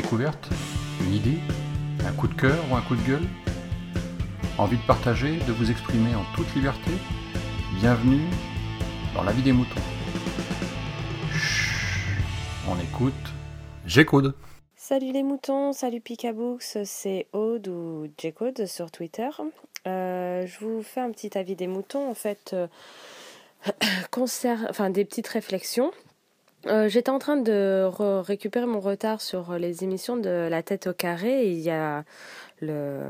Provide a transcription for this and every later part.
découverte Une idée Un coup de cœur ou un coup de gueule? Envie de partager, de vous exprimer en toute liberté? Bienvenue dans la vie des moutons. On écoute. J'écoute. Salut les moutons, salut Picabooks, c'est Aude ou J-Code sur Twitter. Euh, je vous fais un petit avis des moutons, en fait, euh, enfin, des petites réflexions. Euh, j'étais en train de récupérer mon retard sur les émissions de La tête au carré. il y a le,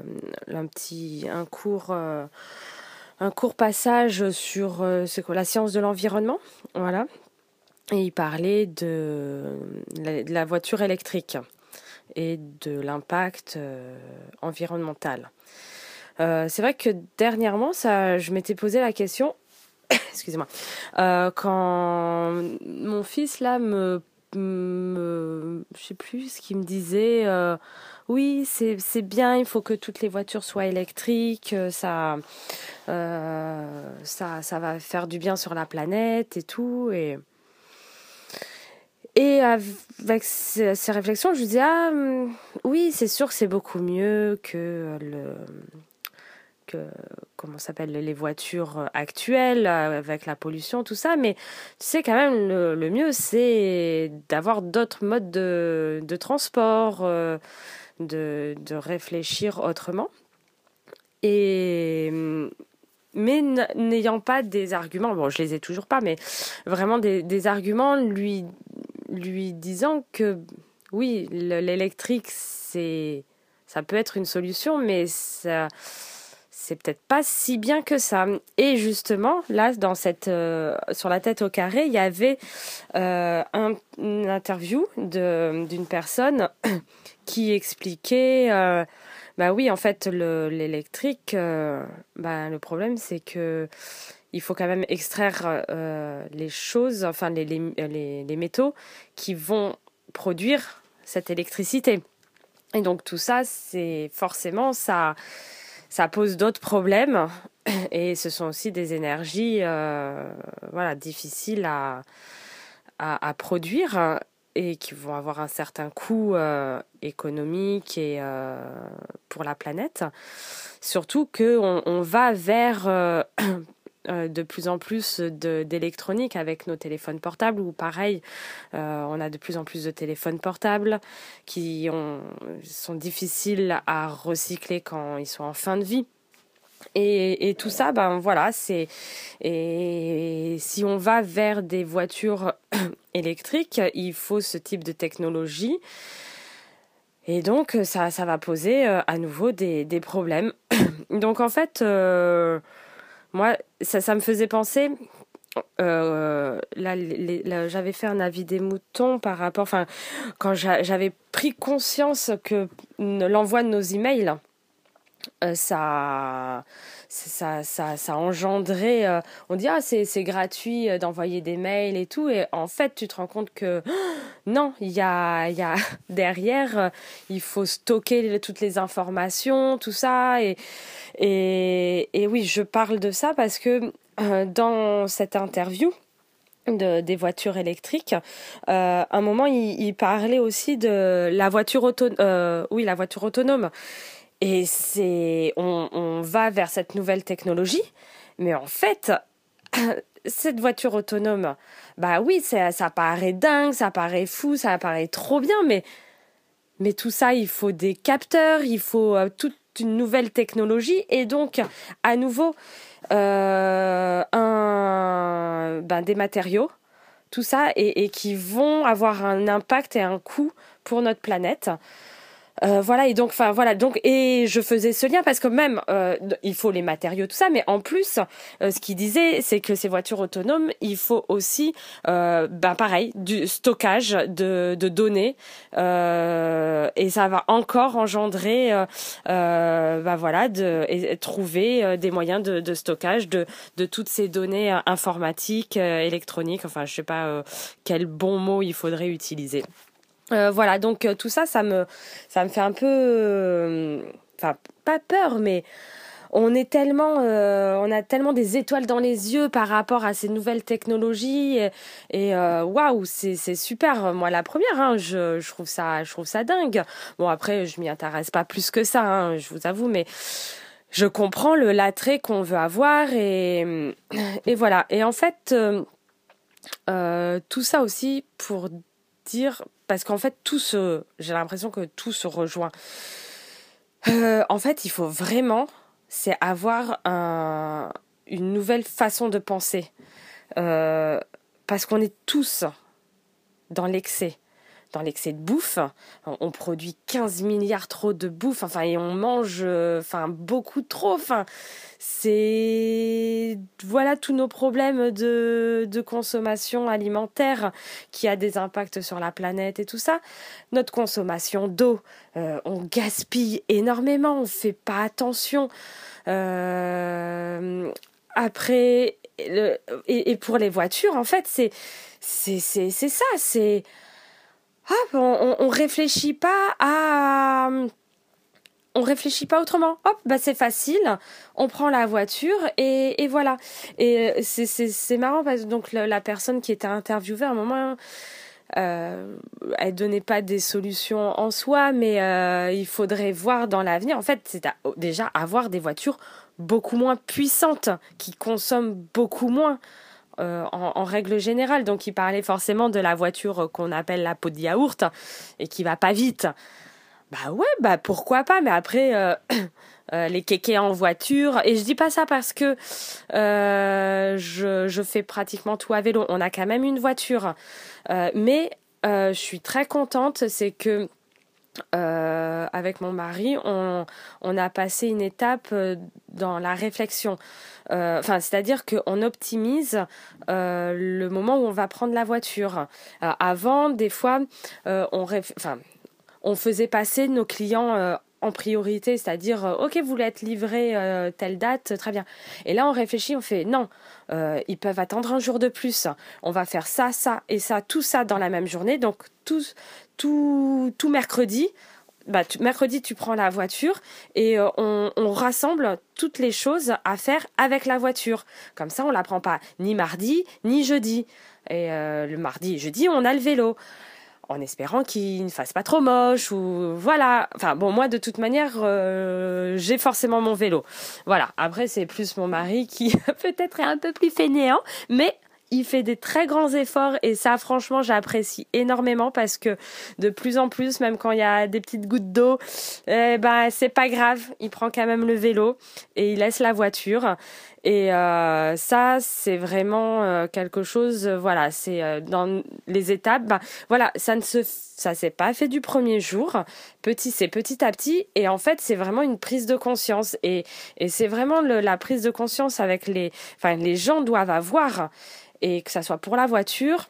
un petit un court un court passage sur quoi, la science de l'environnement, voilà. Et il parlait de la voiture électrique et de l'impact euh, environnemental. Euh, c'est vrai que dernièrement, ça, je m'étais posé la question, excusez-moi, euh, quand mon fils là me, je sais plus ce qu'il me disait. oui, c'est, bien, il faut que toutes les voitures soient électriques, ça, ça, va faire du bien sur la planète et tout. Et avec ces, réflexions, je me dis ah hum, oui, c'est sûr que c'est beaucoup mieux que le comment s'appelle les voitures actuelles avec la pollution tout ça, mais tu sais quand même le, mieux c'est d'avoir d'autres modes de, transport, euh, de, réfléchir autrement. Et mais n'ayant pas des arguments, bon, je les ai toujours pas, mais vraiment des, des arguments lui lui disant que oui, l'électrique, c'est, ça peut être une solution, mais ça, c'est peut-être pas si bien que ça. Et justement, là, dans cette, euh, sur la tête au carré, il y avait euh, un, une interview d'une personne qui expliquait, euh, bah oui, en fait, l'électrique, bah, le problème, c'est que il faut quand même extraire euh, les choses, enfin les, les, les, métaux qui vont produire cette électricité. Et donc tout ça, c'est forcément, ça, ça pose d'autres problèmes. Et ce sont aussi des énergies euh, voilà, difficiles à, à, produire et qui vont avoir un certain coût euh, économique et pour la planète. Surtout qu'on on va vers euh, de plus en plus d'électronique avec nos téléphones portables ou pareil, euh, on a de plus en plus de téléphones portables qui sont difficiles à recycler quand ils sont en fin de vie. Et, tout ça, ben voilà, c'est et si on va vers des voitures électriques, il faut ce type de technologie. Et donc ça, ça va poser euh, à nouveau des, des problèmes. donc en fait, moi, ça, me faisait penser. Euh, j'avais fait un avis des moutons par rapport. Enfin, quand j'avais pris conscience que l'envoi de nos emails, euh, ça, ça, ça, ça engendrait. Euh, on dit ah c'est gratuit euh, d'envoyer des mails et tout, et en fait tu te rends compte que non, il y a, y a derrière, il faut stocker toutes les informations, tout ça, et et, et oui je parle de ça parce que dans cette interview. De, des voitures électriques. Un moment, il, parlait aussi de la voiture. Euh, oui, la voiture autonome. Et c'est, on, va vers cette nouvelle technologie, mais en fait, cette voiture autonome, bah oui, ça, paraît dingue, ça paraît fou, ça paraît trop bien, mais, mais tout ça, il faut des capteurs, il faut euh, toute une nouvelle technologie, et donc, à nouveau, euh, ben, des matériaux, tout ça, et qui vont avoir un impact et un coût pour notre planète. Euh, voilà et donc enfin voilà donc et je faisais ce lien parce que même euh, il faut les matériaux tout ça mais en plus euh, ce qu'il disait c'est que ces voitures autonomes il faut aussi ben pareil du stockage de, de données et ça va encore engendrer ben voilà de et trouver des moyens de, de, stockage de de toutes ces données informatiques électroniques enfin je sais pas quel bon mot il faudrait utiliser euh, voilà, donc euh, tout ça, ça me, ça me fait un peu, euh, enfin pas peur, mais on est tellement, on a tellement des étoiles dans les yeux par rapport à ces nouvelles technologies et waouh, c'est c'est super. Moi la première, hein, je, trouve ça, je trouve ça dingue. Bon après, je m'y intéresse pas plus que ça, hein, je vous avoue, mais je comprends le l'attrait qu'on veut avoir et et voilà. Et en fait, tout ça aussi pour dire parce qu'en fait tout se, j'ai l'impression que tout se rejoint. en fait, il faut vraiment c'est avoir un, une nouvelle façon de penser. Euh, parce qu'on est tous dans l'excès. Dans l'excès de bouffe, on produit 15 milliards trop de bouffe, enfin, et on mange, enfin, beaucoup trop, enfin, c'est, voilà tous nos problèmes de, de consommation alimentaire qui a des impacts sur la planète et tout ça. Notre consommation d'eau, euh, on gaspille énormément, on fait pas attention. Euh, après, et, pour les voitures, en fait, c'est c'est ça, c'est on, on réfléchit pas à on réfléchit pas autrement. Hop, bah c'est facile. On prend la voiture et, et voilà. Et euh, c'est marrant parce que donc la, personne qui était interviewée à un moment, euh, elle donnait pas des solutions en soi, mais euh, il faudrait voir dans l'avenir. En fait, c'est déjà avoir des voitures beaucoup moins puissantes, qui consomment beaucoup moins. Euh, en, règle générale, donc il parlait forcément de la voiture qu'on appelle la peau de yaourt et qui va pas vite. Bah ouais, bah pourquoi pas, mais après euh, euh, les kékés en voiture et je dis pas ça parce que euh, je, je fais pratiquement tout à vélo. On a quand même une voiture, mais je suis très contente, c'est que euh, avec mon mari, on, a passé une étape euh, dans la réflexion. Euh, enfin, c'est-à-dire qu'on optimise le moment où on va prendre la voiture. avant, des fois, on, on faisait passer nos clients en priorité, c'est-à-dire, ok, vous voulez être livré telle date, très bien. Et là, on réfléchit, on fait, non, ils peuvent attendre un jour de plus. On va faire ça, ça et ça, tout ça dans la même journée. Donc, tout, tout, tout mercredi, bah, mercredi, tu prends la voiture et euh, on, rassemble toutes les choses à faire avec la voiture. Comme ça, on la prend pas ni mardi ni jeudi. Et euh, le mardi et jeudi, on a le vélo. En espérant qu'il ne fasse pas trop moche ou voilà. Enfin bon, moi de toute manière, euh, j'ai forcément mon vélo. Voilà. Après, c'est plus mon mari qui peut-être est un peu plus fainéant, mais il fait des très grands efforts et ça franchement j'apprécie énormément parce que de plus en plus même quand il y a des petites gouttes d'eau eh ben c'est pas grave il prend quand même le vélo et il laisse la voiture et euh, ça c'est vraiment euh, quelque chose euh, voilà c'est dans les étapes ben, voilà ça ne se ça s'est pas fait du premier jour. Petit c'est petit à petit. Et en fait c'est vraiment une prise de conscience. Et et c'est vraiment la prise de conscience avec les enfin les gens doivent avoir. Et que ça soit pour la voiture,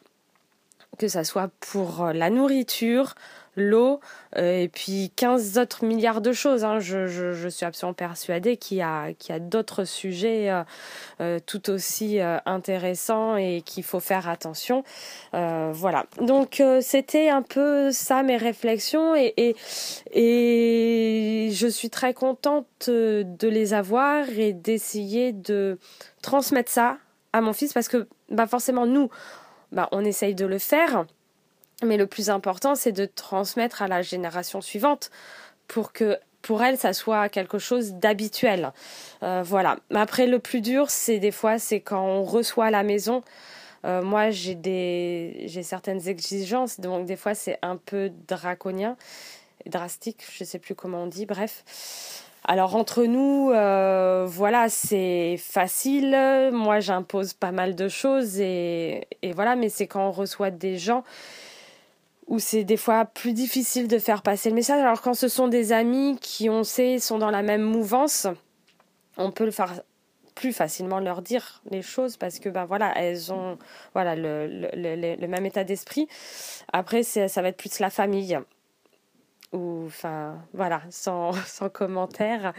que ça soit pour la nourriture, l'eau euh, et puis 15 autres milliards de choses. Hein. Je, je, suis absolument persuadée qu'il y a, qu'il a d'autres sujets euh, euh tout aussi intéressants et qu'il faut faire attention. Voilà. Donc c'était un peu ça mes réflexions et, et, et je suis très contente de les avoir et d'essayer de transmettre ça à mon fils parce que bah forcément nous bah on essaye de le faire mais le plus important c'est de transmettre à la génération suivante pour que pour elle ça soit quelque chose d'habituel. Euh, voilà. Après le plus dur c'est des fois c'est quand on reçoit à la maison. Euh, moi j'ai des j'ai certaines exigences donc des fois c'est un peu draconien drastique je sais plus comment on dit bref. Alors entre nous, euh, voilà, c'est facile. Moi, j'impose pas mal de choses et voilà, mais c'est quand on reçoit des gens où c'est des fois plus difficile de faire passer le message. Alors quand ce sont des amis qui, on sait, sont dans la même mouvance, on peut le faire plus facilement leur dire les choses parce que ben voilà elles ont voilà le, le, le, le même état d'esprit après ça va être plus la famille ou enfin voilà sans, sans commentaire.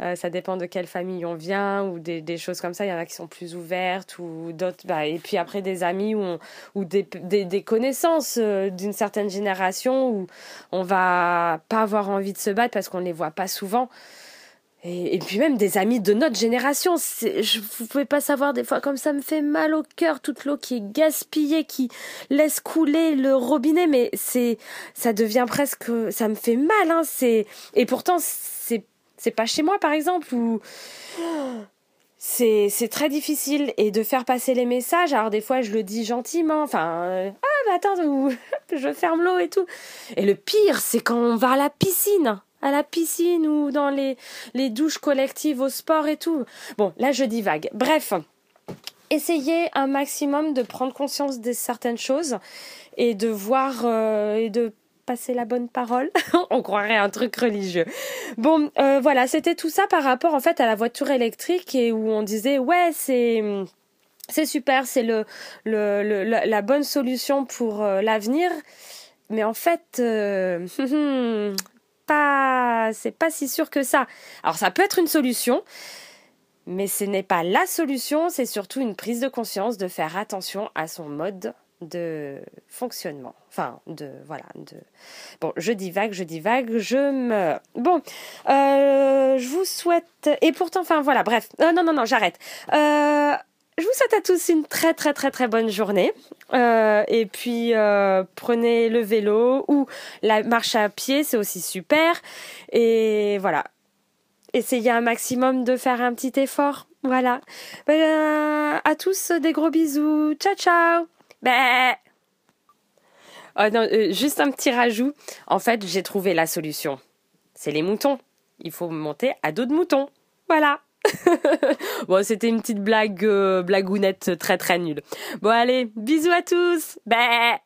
Euh, ça dépend de quelle famille on vient ou des, des choses comme ça. Il y en a qui sont plus ouvertes ou d'autres bah, et puis après des amis ou, ou des, des, des connaissances euh, d'une certaine génération où on va pas avoir envie de se battre parce qu'on les voit pas souvent et, puis même des amis de notre génération. Je, vous pouvez pas savoir des fois comme ça me fait mal au cœur toute l'eau qui est gaspillée, qui laisse couler le robinet, mais c'est ça devient presque, ça me fait mal. Hein, et pourtant c'est c'est pas chez moi par exemple où c'est c'est très difficile et de faire passer les messages. Alors des fois je le dis gentiment, enfin euh, ah mais attends je ferme l'eau et tout. Et le pire c'est quand on va à la piscine à la piscine ou dans les, les douches collectives au sport et tout. Bon, là je divague. Bref, essayez un maximum de prendre conscience de certaines choses et de voir euh, et de passer la bonne parole. On croirait un truc religieux. Bon, euh, voilà, c'était tout ça par rapport en fait à la voiture électrique et où on disait ouais c'est c'est super, c'est le, le, la bonne solution pour euh, l'avenir. Mais en fait, pas, c'est pas si sûr que ça. Alors ça peut être une solution, mais ce n'est pas la solution, c'est surtout une prise de conscience de faire attention à son mode de fonctionnement. Enfin, de voilà, bon, je dis vague, je dis vague, je me bon, euh, je vous souhaite et pourtant, enfin voilà, bref, euh, non non non, j'arrête. Euh, je vous souhaite à tous une très très très très bonne journée. Euh, et puis euh, prenez le vélo ou la marche à pied, c'est aussi super. Et voilà, essayez un maximum de faire un petit effort. Voilà. Ben, à tous des gros bisous. Ciao ciao. Bah. Oh euh, juste un petit rajout. En fait, j'ai trouvé la solution. C'est les moutons. Il faut monter à dos de moutons. Voilà. bon, c'était une petite blague, euh, blagounette très très nulle. Bon, allez, bisous à tous. Bah